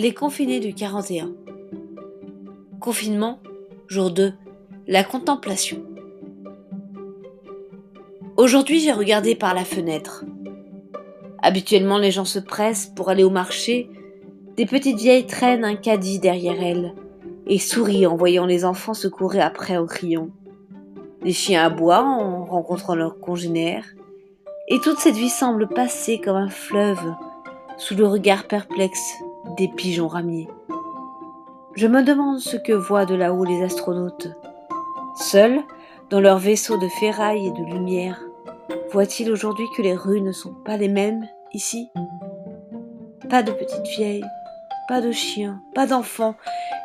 Les confinés du 41. Confinement, jour 2. La contemplation. Aujourd'hui, j'ai regardé par la fenêtre. Habituellement, les gens se pressent pour aller au marché. Des petites vieilles traînent un caddie derrière elles et sourient en voyant les enfants se courir après au crayon. Les chiens aboient en rencontrant leurs congénères. Et toute cette vie semble passer comme un fleuve sous le regard perplexe des pigeons ramiers. Je me demande ce que voient de là-haut les astronautes. Seuls, dans leur vaisseau de ferraille et de lumière, voient-ils aujourd'hui que les rues ne sont pas les mêmes ici? Pas de petites vieilles, pas de chiens, pas d'enfants,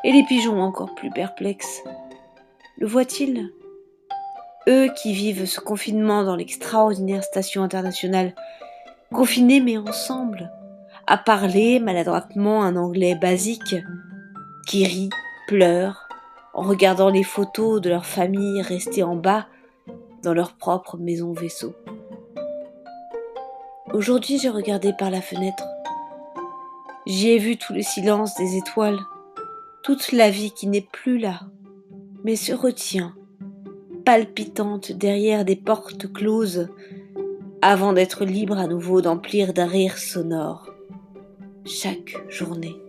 et les pigeons encore plus perplexes. Le voient-ils? Eux qui vivent ce confinement dans l'extraordinaire station internationale, confinés mais ensemble, à parler maladroitement un anglais basique, qui rit, pleure, en regardant les photos de leur famille restées en bas dans leur propre maison vaisseau. Aujourd'hui, j'ai regardé par la fenêtre. J'y ai vu tout le silence des étoiles, toute la vie qui n'est plus là, mais se retient, palpitante derrière des portes closes, avant d'être libre à nouveau d'emplir d'un rire sonore chaque journée.